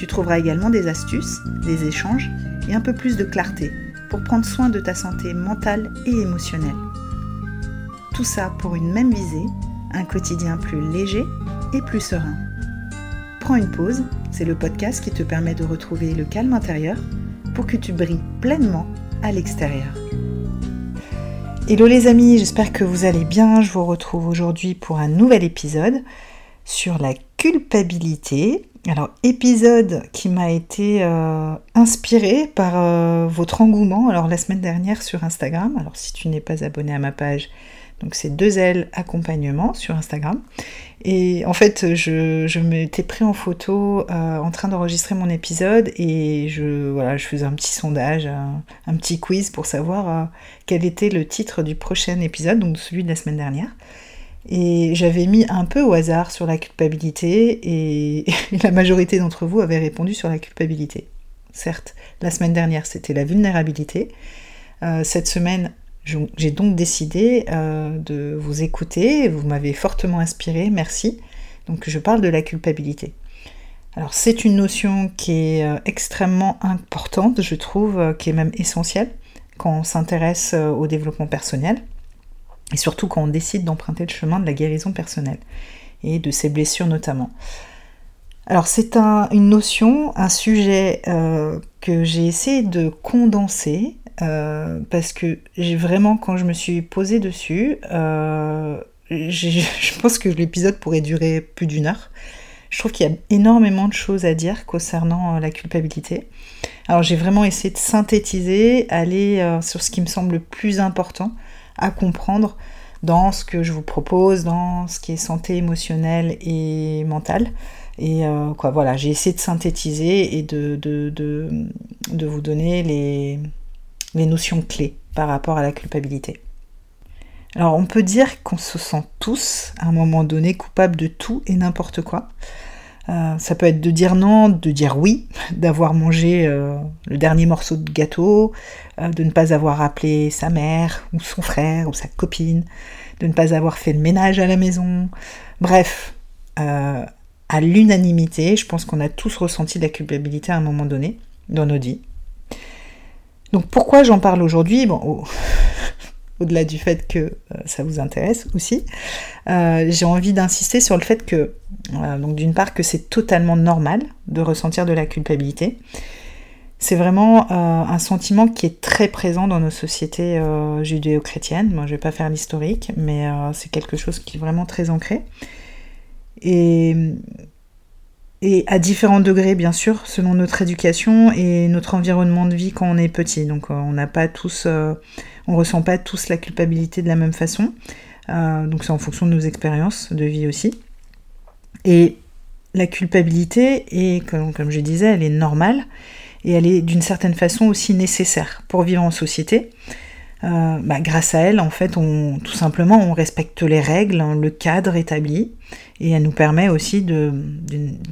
Tu trouveras également des astuces, des échanges et un peu plus de clarté pour prendre soin de ta santé mentale et émotionnelle. Tout ça pour une même visée, un quotidien plus léger et plus serein. Prends une pause, c'est le podcast qui te permet de retrouver le calme intérieur pour que tu brilles pleinement à l'extérieur. Hello les amis, j'espère que vous allez bien. Je vous retrouve aujourd'hui pour un nouvel épisode sur la culpabilité. Alors, épisode qui m'a été euh, inspiré par euh, votre engouement. Alors, la semaine dernière sur Instagram. Alors, si tu n'es pas abonné à ma page, donc c'est deux L accompagnement sur Instagram. Et en fait, je, m'étais pris en photo euh, en train d'enregistrer mon épisode et je, voilà, je faisais un petit sondage, un petit quiz pour savoir quel était le titre du prochain épisode, donc celui de la semaine dernière. Et j'avais mis un peu au hasard sur la culpabilité et la majorité d'entre vous avaient répondu sur la culpabilité. Certes, la semaine dernière c'était la vulnérabilité. Euh, cette semaine, j'ai donc décidé euh, de vous écouter. Vous m'avez fortement inspiré, merci. Donc je parle de la culpabilité. Alors c'est une notion qui est euh, extrêmement importante, je trouve, qui est même essentielle quand on s'intéresse au développement personnel et surtout quand on décide d'emprunter le chemin de la guérison personnelle et de ses blessures notamment. Alors c'est une notion, un sujet euh, que j'ai essayé de condenser euh, parce que j'ai vraiment, quand je me suis posée dessus, euh, je pense que l'épisode pourrait durer plus d'une heure. Je trouve qu'il y a énormément de choses à dire concernant la culpabilité. Alors j'ai vraiment essayé de synthétiser, aller sur ce qui me semble le plus important comprendre dans ce que je vous propose, dans ce qui est santé émotionnelle et mentale. Et euh, quoi, voilà, j'ai essayé de synthétiser et de, de, de, vous donner les, les notions clés par rapport à la culpabilité. Alors on peut dire qu'on se sent tous, à un moment donné, coupables de tout et n'importe quoi. Euh, ça peut être de dire non, de dire oui, d'avoir mangé euh, le dernier morceau de gâteau, euh, de ne pas avoir appelé sa mère ou son frère ou sa copine, de ne pas avoir fait le ménage à la maison. Bref, à l'unanimité, je pense qu'on a tous ressenti de la culpabilité à un moment donné dans nos vies. Donc pourquoi j'en parle aujourd'hui? Bon, au-delà du fait que euh, ça vous intéresse aussi, euh, j'ai envie d'insister sur le fait que, donc d'une part que c'est totalement normal de ressentir de la culpabilité. C'est vraiment euh, un sentiment qui est très présent dans nos sociétés judéo-chrétiennes. Moi, je vais pas faire l'historique, mais c'est quelque chose qui est vraiment très ancré. Et, et à différents degrés, bien sûr, selon notre éducation et notre environnement de vie quand on est petit. Donc, on n'a pas tous on ressent pas tous la culpabilité de la même façon. Euh, donc c'est en fonction de nos expériences de vie aussi. Et la culpabilité est, comme, je disais, elle est normale et elle est d'une certaine façon aussi nécessaire pour vivre en société. Euh, bah, grâce à elle, en fait, tout simplement, on respecte les règles, hein, le cadre établi, et elle nous permet aussi de,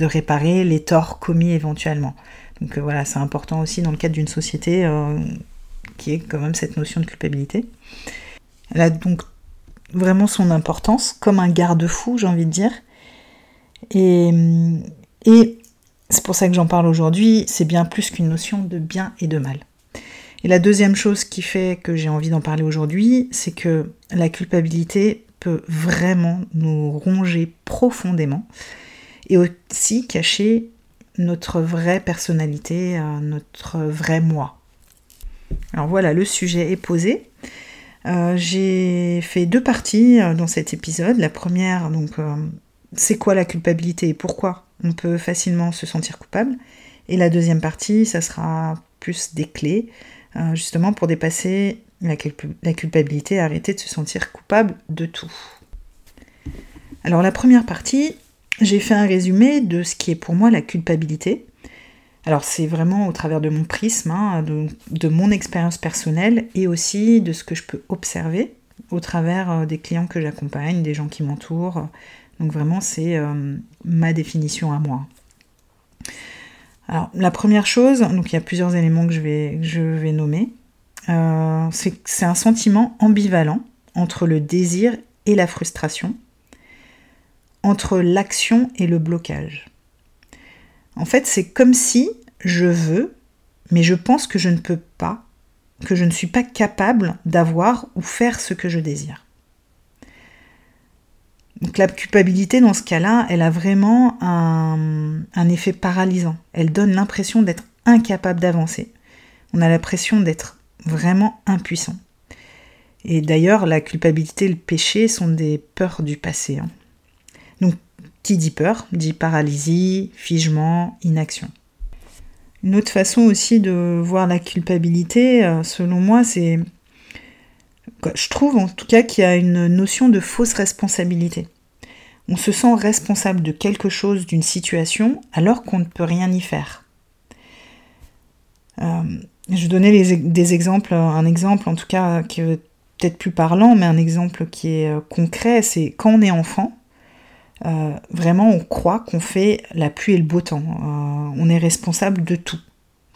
réparer les torts commis éventuellement. Donc euh, voilà, c'est important aussi dans le cadre d'une société qui est quand même cette notion de culpabilité. Elle a donc vraiment son importance comme un garde-fou, j'ai envie de dire. Et c'est pour ça que j'en parle aujourd'hui, c'est bien plus qu'une notion de bien et de mal. Et la deuxième chose qui fait que j'ai envie d'en parler aujourd'hui, c'est que la culpabilité peut vraiment nous ronger profondément et aussi cacher notre vraie personnalité, euh, notre vrai moi. Alors voilà, le sujet est posé. Euh, j'ai fait deux parties euh, dans cet épisode. La première, donc, c'est quoi la culpabilité et pourquoi on peut facilement se sentir coupable? Et la deuxième partie, ça sera plus des clés, justement pour dépasser la, culpabilité, arrêter de se sentir coupable de tout. Alors la première partie, j'ai fait un résumé de ce qui est pour moi la culpabilité. Alors c'est vraiment au travers de mon prisme, hein, de, mon expérience personnelle et aussi de ce que je peux observer au travers euh, des clients que j'accompagne, des gens qui m'entourent. Donc vraiment c'est euh, ma définition à moi. Alors la première chose, donc il y a plusieurs éléments que je vais, nommer, euh, c'est un sentiment ambivalent entre le désir et la frustration, entre l'action et le blocage. En fait, c'est comme si je veux, mais je pense que je ne peux pas, que je ne suis pas capable d'avoir ou faire ce que je désire. Donc la culpabilité, dans ce cas-là, elle a vraiment un, effet paralysant. Elle donne l'impression d'être incapable d'avancer. On a l'impression d'être vraiment impuissant. Et d'ailleurs, la culpabilité et le péché sont des peurs du passé. Hein. Donc qui dit peur dit paralysie, figement, inaction. Une autre façon aussi de voir la culpabilité, euh, selon moi, c'est... Je trouve en tout cas qu'il y a une notion de fausse responsabilité. On se sent responsable de quelque chose, d'une situation, alors qu'on ne peut rien y faire. Euh, je donner des exemples, un exemple en tout cas qui est peut-être plus parlant, mais un exemple qui est euh, concret, c'est quand on est enfant, euh, vraiment, on croit qu'on fait la pluie et le beau temps. Euh, on est responsable de tout.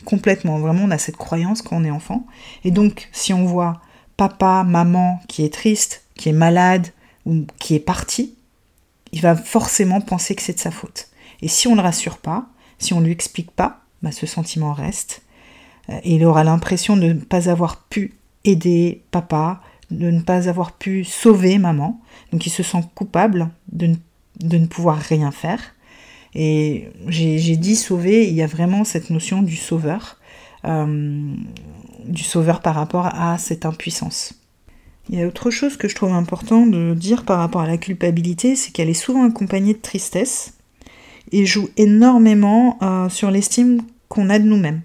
Complètement. Vraiment, on a cette croyance quand on est enfant. Et donc, si on voit papa, maman qui est triste, qui est malade ou qui est parti, il va forcément penser que c'est de sa faute. Et si on ne le rassure pas, si on ne lui explique pas, bah, ce sentiment reste. Euh, il aura l'impression de ne pas avoir pu aider papa, de ne pas avoir pu sauver maman. Donc il se sent coupable de ne pouvoir rien faire. Et j'ai dit sauver, il y a vraiment cette notion du sauveur, euh, du sauveur par rapport à cette impuissance. Il y a autre chose que je trouve important de dire par rapport à la culpabilité, c'est qu'elle est souvent accompagnée de tristesse et joue énormément euh, sur l'estime qu'on a de nous-mêmes.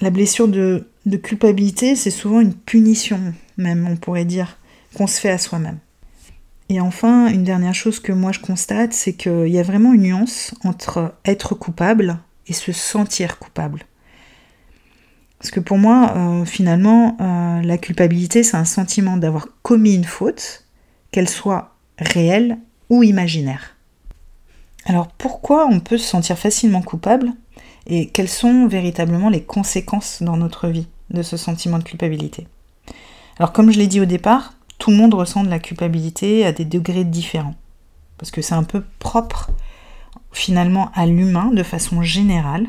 La blessure de culpabilité, c'est souvent une punition, même on pourrait dire, qu'on se fait à soi-même. Et enfin, une dernière chose que moi je constate, c'est qu'il y a vraiment une nuance entre être coupable et se sentir coupable. Parce que pour moi, euh, finalement, euh, la culpabilité, c'est un sentiment d'avoir commis une faute, qu'elle soit réelle ou imaginaire. Alors pourquoi on peut se sentir facilement coupable et quelles sont véritablement les conséquences dans notre vie de ce sentiment de culpabilité? Alors comme je l'ai dit au départ, tout le monde ressent de la culpabilité à des degrés différents. Parce que c'est un peu propre finalement à l'humain de façon générale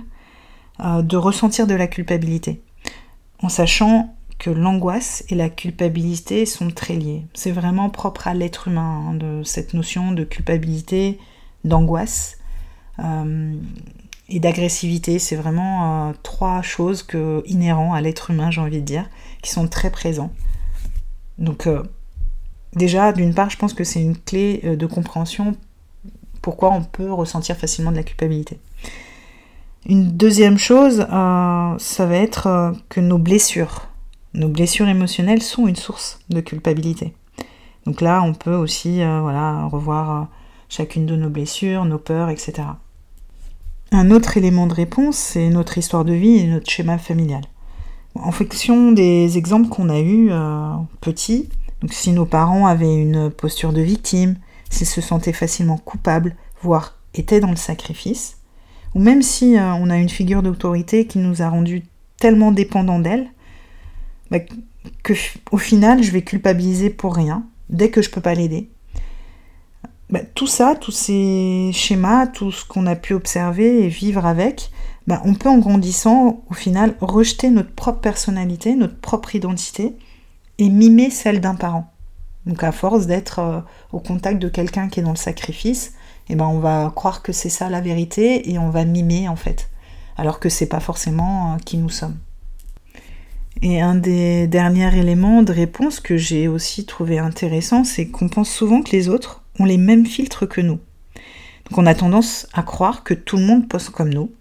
euh, de ressentir de la culpabilité. En sachant que l'angoisse et la culpabilité sont très liées. C'est vraiment propre à l'être humain, hein, de cette notion de culpabilité, d'angoisse euh, et d'agressivité. C'est vraiment euh, trois choses que, inhérents à l'être humain, j'ai envie de dire, qui sont très présents. Donc Déjà, d'une part, je pense que c'est une clé de compréhension pourquoi on peut ressentir facilement de la culpabilité. Une deuxième chose, euh, ça va être euh, que nos blessures, nos blessures émotionnelles sont une source de culpabilité. Donc là, on peut aussi voilà, revoir chacune de nos blessures, nos peurs, etc. Un autre élément de réponse, c'est notre histoire de vie et notre schéma familial. En fonction des exemples qu'on a eus petits, donc si nos parents avaient une posture de victime, s'ils se sentaient facilement coupables, voire étaient dans le sacrifice, ou même si euh, on a une figure d'autorité qui nous a rendus tellement dépendants d'elle, bah, que au final je vais culpabiliser pour rien dès que je peux pas l'aider. Bah, tout ça, tous ces schémas, tout ce qu'on a pu observer et vivre avec, bah, on peut en grandissant au final rejeter notre propre personnalité, notre propre identité, et mimer celle d'un parent. Donc à force d'être euh, au contact de quelqu'un qui est dans le sacrifice, eh ben on va croire que c'est ça la vérité et on va mimer en fait, alors que c'est pas forcément euh, qui nous sommes. Et un des derniers éléments de réponse que j'ai aussi trouvé intéressant, c'est qu'on pense souvent que les autres ont les mêmes filtres que nous. Donc on a tendance à croire que tout le monde pense comme nous,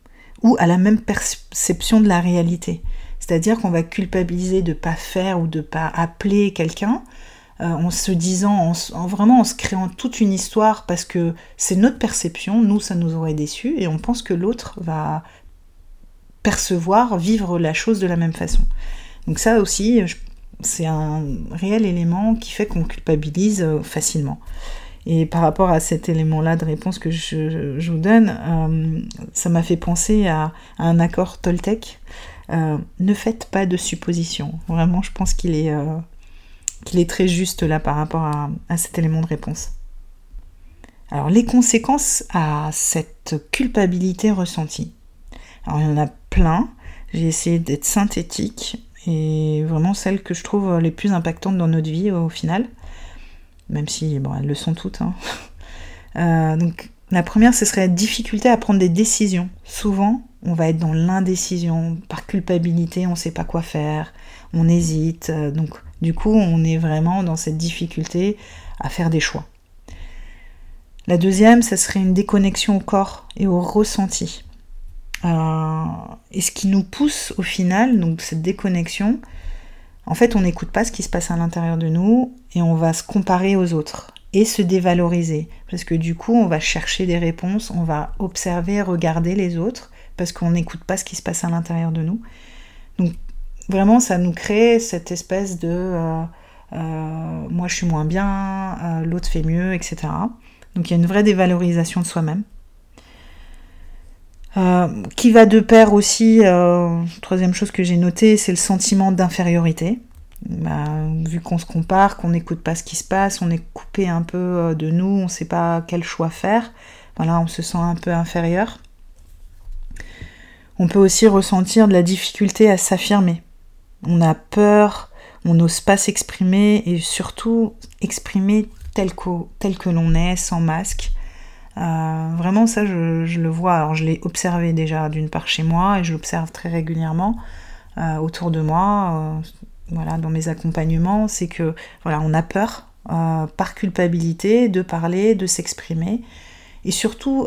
ou à la même perception de la réalité. C'est-à-dire qu'on va culpabiliser de ne pas faire ou de ne pas appeler quelqu'un en se disant, en, vraiment en se créant toute une histoire parce que c'est notre perception, nous ça nous aurait déçu et on pense que l'autre va percevoir, vivre la chose de la même façon. Donc ça aussi, c'est un réel élément qui fait qu'on culpabilise euh, facilement. Et par rapport à cet élément-là de réponse que je, vous donne, euh, ça m'a fait penser à, un accord Toltec. Euh, ne faites pas de suppositions. Vraiment, je pense qu'il est, qu'il est très juste là par rapport à, cet élément de réponse. Alors, les conséquences à cette culpabilité ressentie. Alors, il y en a plein. J'ai essayé d'être synthétique et vraiment celles que je trouve les plus impactantes dans notre vie au final, même si bon, elles le sont toutes. Hein. Euh, donc la première, ce serait la difficulté à prendre des décisions. Souvent, on va être dans l'indécision, par culpabilité, on ne sait pas quoi faire, on hésite. Donc du coup, on est vraiment dans cette difficulté à faire des choix. La deuxième, ce serait une déconnexion au corps et au ressenti. Euh, et ce qui nous pousse au final, donc cette déconnexion, en fait, on n'écoute pas ce qui se passe à l'intérieur de nous et on va se comparer aux autres et se dévaloriser. Parce que du coup, on va chercher des réponses, on va observer, regarder les autres parce qu'on n'écoute pas ce qui se passe à l'intérieur de nous. Vraiment, ça nous crée cette espèce de euh, euh, moi je suis moins bien, l'autre fait mieux, etc. Donc il y a une vraie dévalorisation de soi-même. Euh, qui va de pair aussi, euh, troisième chose que j'ai notée, c'est le sentiment d'infériorité. Bah, vu qu'on se compare, qu'on n'écoute pas ce qui se passe, on est coupé un peu euh, de nous, on ne sait pas quel choix faire. Voilà, on se sent un peu inférieur. On peut aussi ressentir de la difficulté à s'affirmer. On a peur, on n'ose pas s'exprimer et surtout exprimer tel que l'on est, sans masque. Euh, vraiment, ça, je, le vois. Alors, je l'ai observé déjà d'une part chez moi et je l'observe très régulièrement euh, autour de moi, euh, voilà, dans mes accompagnements. C'est que, voilà, on a peur par culpabilité de parler, de s'exprimer et surtout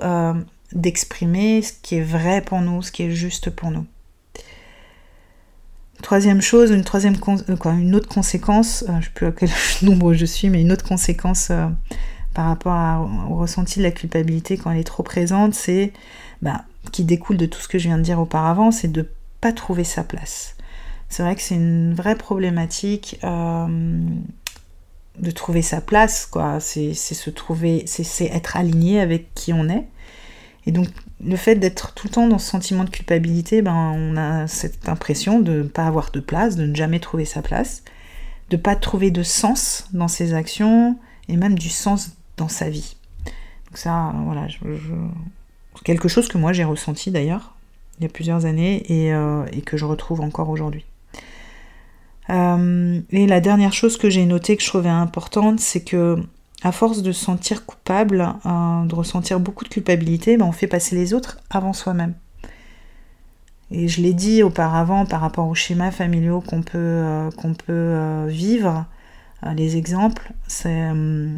d'exprimer ce qui est vrai pour nous, ce qui est juste pour nous. Troisième chose, une troisième quoi, une autre conséquence, je ne sais plus à quel nombre je suis, mais une autre conséquence par rapport au ressenti de la culpabilité quand elle est trop présente, c'est bah, qui découle de tout ce que je viens de dire auparavant, c'est de pas trouver sa place. C'est vrai que c'est une vraie problématique euh, de trouver sa place. C'est se trouver, c'est être aligné avec qui on est. le fait d'être tout le temps dans ce sentiment de culpabilité, ben on a cette impression de ne pas avoir de place, de ne jamais trouver sa place, de ne pas trouver de sens dans ses actions et même du sens dans sa vie. Donc ça, voilà, je, quelque chose que moi j'ai ressenti d'ailleurs il y a plusieurs années et, euh, que je retrouve encore aujourd'hui. Euh, et la dernière chose que j'ai notée que je trouvais importante, c'est que à force de se sentir coupable, euh, de ressentir beaucoup de culpabilité, ben on fait passer les autres avant soi-même. Et je l'ai dit auparavant par rapport aux schémas familiaux qu'on peut, qu'on peut vivre, les exemples, euh,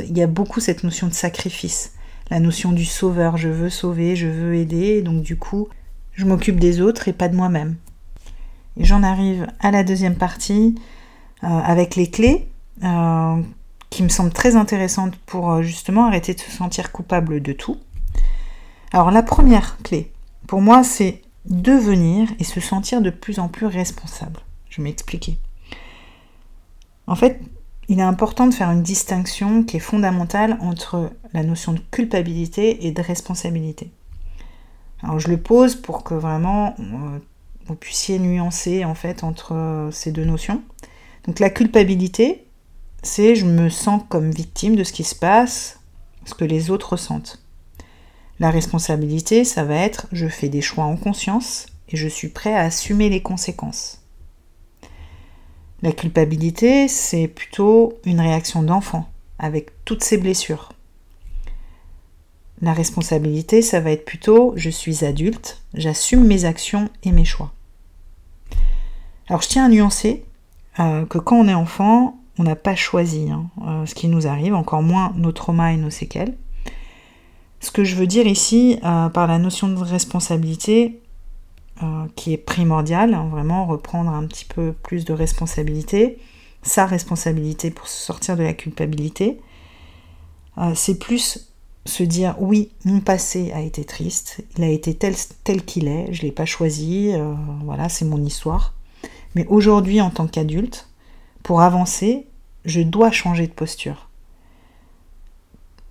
il y a beaucoup cette notion de sacrifice, la notion du sauveur, je veux sauver, je veux aider, donc du coup, je m'occupe des autres et pas de moi-même. J'en arrive à la deuxième partie euh, avec les clés euh, qui me semblent très intéressantes pour justement arrêter de se sentir coupable de tout. Alors la première clé, pour moi, c'est devenir et se sentir de plus en plus responsable. Je vais m'expliquer. En fait, il est important de faire une distinction qui est fondamentale entre la notion de culpabilité et de responsabilité. Alors je le pose pour que vraiment euh, vous puissiez nuancer en fait entre euh, ces deux notions. Donc la culpabilité, c'est je me sens comme victime de ce qui se passe, ce que les autres ressentent. La responsabilité, ça va être je fais des choix en conscience et je suis prêt à assumer les conséquences. La culpabilité, c'est plutôt une réaction d'enfant, avec toutes ses blessures. La responsabilité, ça va être plutôt je suis adulte, j'assume mes actions et mes choix. Alors je tiens à nuancer euh, que quand on est enfant, on n'a pas choisi hein, euh, ce qui nous arrive, encore moins nos traumas et nos séquelles. Ce que je veux dire ici euh, par la notion de responsabilité, euh, qui est primordial, hein, vraiment reprendre un petit peu plus de responsabilité, sa responsabilité pour sortir de la culpabilité. C'est plus se dire oui, mon passé a été triste, il a été tel, tel qu'il est, je ne l'ai pas choisi, voilà, c'est mon histoire. Mais aujourd'hui, en tant qu'adulte, pour avancer, je dois changer de posture.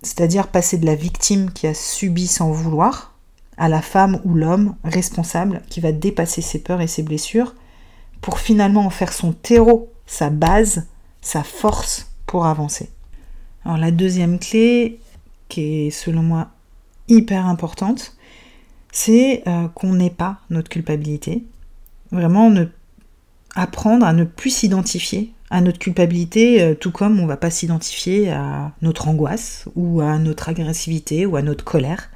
C'est-à-dire passer de la victime qui a subi sans vouloir à la femme ou l'homme responsable qui va dépasser ses peurs et ses blessures pour finalement en faire son terreau, sa base, sa force pour avancer. Alors la deuxième clé, qui est selon moi hyper importante, c'est euh, qu'on n'ait pas notre culpabilité. Vraiment apprendre à ne plus s'identifier à notre culpabilité, euh, tout comme on ne va pas s'identifier à notre angoisse ou à notre agressivité ou à notre colère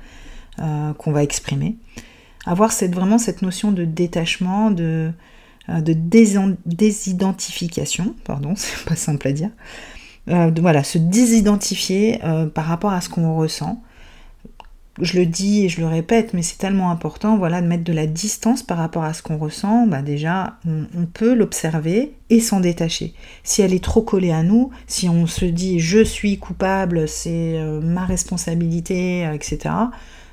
euh, qu'on va exprimer. Avoir cette, vraiment cette notion de détachement, de, de désidentification, pardon, c'est pas simple à dire, euh, voilà, se désidentifier euh, par rapport à ce qu'on ressent. Je le dis et je le répète, mais c'est tellement important, voilà, de mettre de la distance par rapport à ce qu'on ressent. Bah déjà, on, peut l'observer et s'en détacher. Si elle est trop collée à nous, si on se dit je suis coupable, c'est euh, ma responsabilité, etc.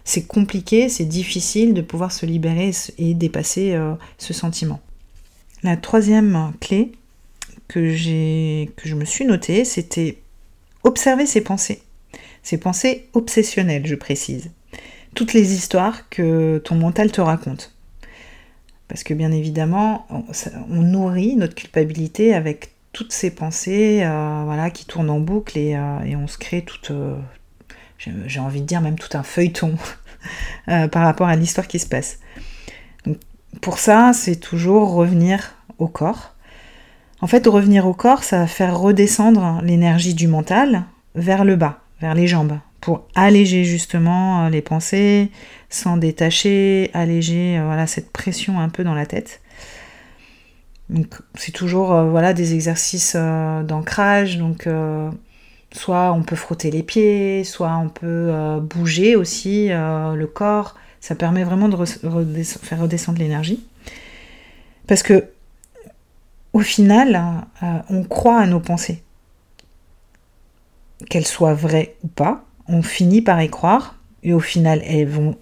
C'est compliqué, c'est difficile de pouvoir se libérer et dépasser ce sentiment. La troisième clé, que, je me suis noté, c'était observer ses pensées. Ses pensées obsessionnelles, je précise. Toutes les histoires que ton mental te raconte. Parce que bien évidemment, on, nourrit notre culpabilité avec toutes ces pensées euh, voilà, qui tournent en boucle et, euh, on se crée tout, euh, j'ai envie de dire même tout un feuilleton par rapport à l'histoire qui se passe. pour ça, c'est toujours revenir au corps, en fait, revenir au corps, ça va faire redescendre l'énergie du mental vers le bas, vers les jambes, pour alléger justement euh, les pensées, s'en détacher, alléger euh, voilà, cette pression un peu dans la tête. Donc c'est toujours euh, voilà, des exercices d'ancrage, donc soit on peut frotter les pieds, soit on peut bouger aussi le corps. Ça permet vraiment de faire redescendre l'énergie. Parce que au final, on croit à nos pensées. Qu'elles soient vraies ou pas, on finit par y croire, et au final, elles vont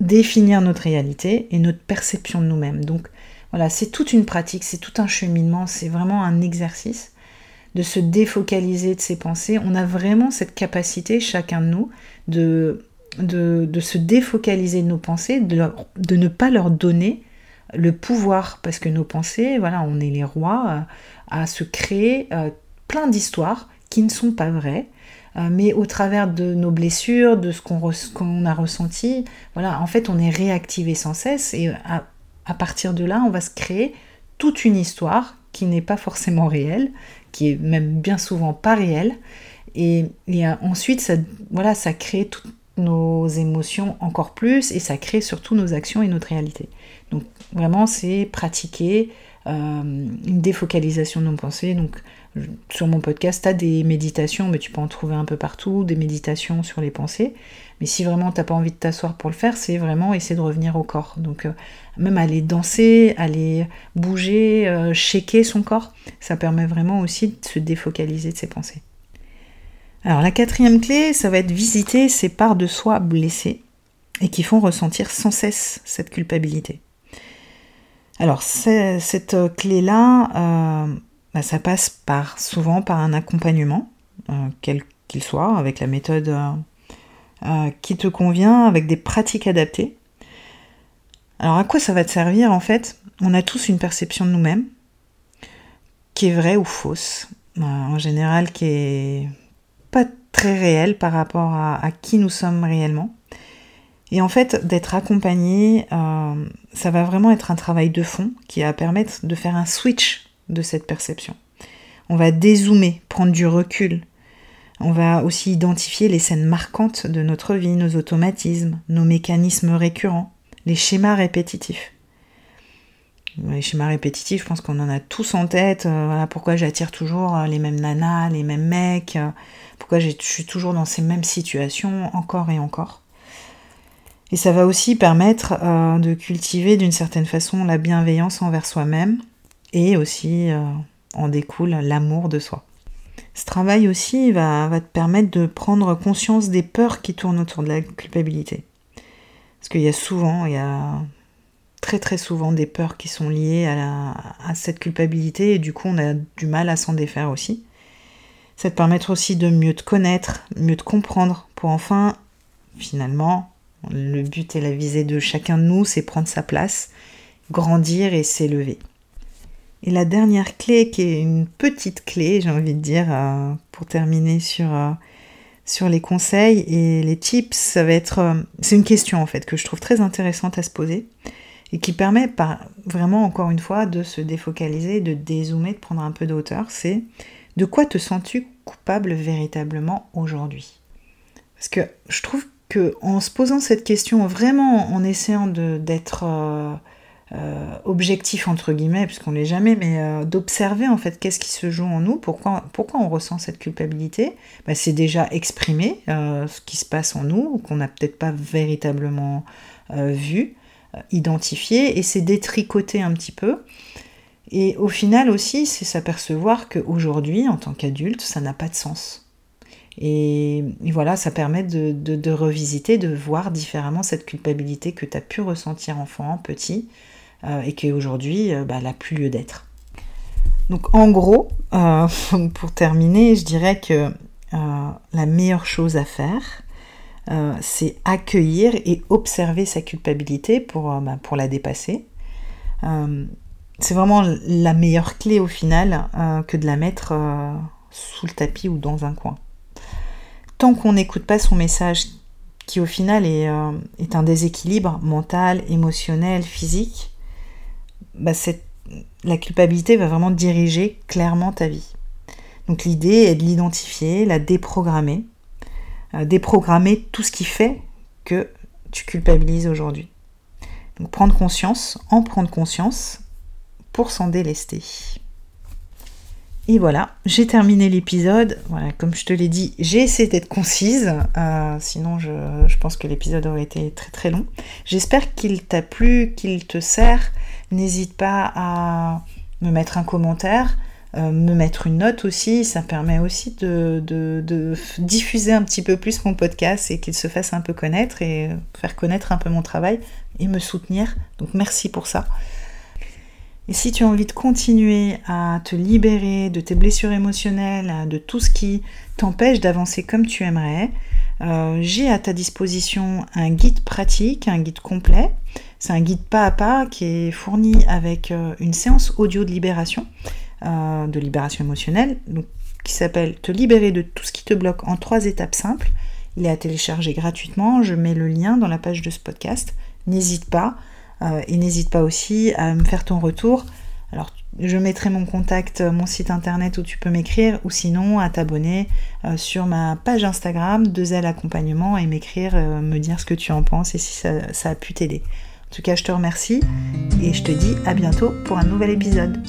définir notre réalité et notre perception de nous-mêmes. Donc voilà, c'est toute une pratique, c'est tout un cheminement, c'est vraiment un exercice de se défocaliser de ses pensées. On a vraiment cette capacité, chacun de nous, de, de, se défocaliser de nos pensées, de, de ne pas leur donner le pouvoir, parce que nos pensées, voilà, on est les rois, euh, à se créer euh, plein d'histoires qui ne sont pas vraies, euh, mais au travers de nos blessures, de ce qu'on a ressenti, voilà, en fait, on est réactivé sans cesse, et à, partir de là, on va se créer toute une histoire qui n'est pas forcément réelle, qui est même bien souvent pas réelle, et, ensuite, ça, voilà, ça crée toutes nos émotions encore plus, et ça crée surtout nos actions et notre réalité. Donc vraiment, c'est pratiquer euh, une défocalisation de nos pensées. Donc sur mon podcast, tu as des méditations, mais tu peux en trouver un peu partout, des méditations sur les pensées. Mais si vraiment tu n'as pas envie de t'asseoir pour le faire, c'est vraiment essayer de revenir au corps. Donc euh, même aller danser, aller bouger, euh, shaker son corps, ça permet vraiment aussi de se défocaliser de ses pensées. Alors la quatrième clé, ça va être visiter ces parts de soi blessées et qui font ressentir sans cesse cette culpabilité. Alors cette clé-là, euh, bah, ça passe par souvent par un accompagnement, euh, quel qu'il soit, avec la méthode euh, qui te convient, avec des pratiques adaptées. Alors à quoi ça va te servir en fait? On a tous une perception de nous-mêmes qui est vraie ou fausse, en général qui est pas très réelle par rapport à qui nous sommes réellement. Et en fait, d'être accompagné, euh, ça va vraiment être un travail de fond qui va permettre de faire un switch de cette perception. On va dézoomer, prendre du recul. On va aussi identifier les scènes marquantes de notre vie, nos automatismes, nos mécanismes récurrents, les schémas répétitifs. Les schémas répétitifs, je pense qu'on en a tous en tête. Euh, voilà pourquoi j'attire toujours euh, les mêmes nanas, les mêmes mecs, pourquoi je suis toujours dans ces mêmes situations encore et encore. Et ça va aussi permettre euh, de cultiver d'une certaine façon la bienveillance envers soi-même et aussi euh, en découle l'amour de soi. Ce travail aussi va, te permettre de prendre conscience des peurs qui tournent autour de la culpabilité. Parce qu'il y a souvent, il y a très très souvent des peurs qui sont liées à, à cette culpabilité et du coup on a du mal à s'en défaire aussi. Ça te permettre aussi de mieux te connaître, mieux te comprendre pour enfin, finalement, le but et la visée de chacun de nous, c'est prendre sa place, grandir et s'élever. Et la dernière clé, qui est une petite clé, j'ai envie de dire, euh, pour terminer sur, euh, sur les conseils et les tips, ça va être. Euh, c'est une question en fait que je trouve très intéressante à se poser et qui permet par, vraiment, encore une fois, de se défocaliser, de dézoomer, de prendre un peu de. C'est de quoi te sens-tu coupable véritablement aujourd'hui? Parce que je trouve que en se posant cette question, vraiment en essayant d'être euh, objectif entre guillemets, puisqu'on l'est jamais, mais euh, d'observer en fait qu'est-ce qui se joue en nous, pourquoi, pourquoi on ressent cette culpabilité. Bah, c'est déjà exprimer euh, ce qui se passe en nous, qu'on n'a peut-être pas véritablement vu, identifié, et c'est détricoter un petit peu. Et au final aussi, c'est s'apercevoir qu'aujourd'hui, en tant qu'adulte, ça n'a pas de sens. Et, voilà, ça permet de, de, revisiter, de voir différemment cette culpabilité que tu as pu ressentir enfant, petit, et qui aujourd'hui euh, bah, n'a plus lieu d'être. Donc en gros, euh, pour terminer, je dirais que la meilleure chose à faire, c'est accueillir et observer sa culpabilité pour, bah, la dépasser. c'est vraiment la meilleure clé au final que de la mettre sous le tapis ou dans un coin. Tant qu'on n'écoute pas son message qui au final est un déséquilibre mental, émotionnel, physique, bah, la culpabilité va vraiment diriger clairement ta vie. Donc l'idée est de l'identifier, la déprogrammer, euh, déprogrammer tout ce qui fait que tu culpabilises aujourd'hui. Donc prendre conscience, en prendre conscience pour s'en délester. Et voilà, j'ai terminé l'épisode. Voilà, comme je te l'ai dit, j'ai essayé d'être concise. Euh, sinon, je, pense que l'épisode aurait été très très long. J'espère qu'il t'a plu, qu'il te sert. N'hésite pas à me mettre un commentaire, euh, me mettre une note aussi. Ça permet aussi de, diffuser un petit peu plus mon podcast et qu'il se fasse un peu connaître et faire connaître un peu mon travail et me soutenir. Donc merci pour ça. Et si tu as envie de continuer à te libérer de tes blessures émotionnelles, de tout ce qui t'empêche d'avancer comme tu aimerais, euh, j'ai à ta disposition un guide pratique, un guide complet. C'est un guide pas à pas qui est fourni avec euh, une séance audio de libération, euh, de libération émotionnelle, qui s'appelle Te libérer de tout ce qui te bloque en trois étapes simples. Il est à télécharger gratuitement. Je mets le lien dans la page de ce podcast. N'hésite pas. Euh, et n'hésite pas aussi à me faire ton retour. Alors, je mettrai mon contact, euh, mon site internet où tu peux m'écrire, ou sinon à t'abonner euh, sur ma page Instagram, deux L accompagnement, et m'écrire, me dire ce que tu en penses et si ça a pu t'aider. En tout cas, je te remercie et je te dis à bientôt pour un nouvel épisode.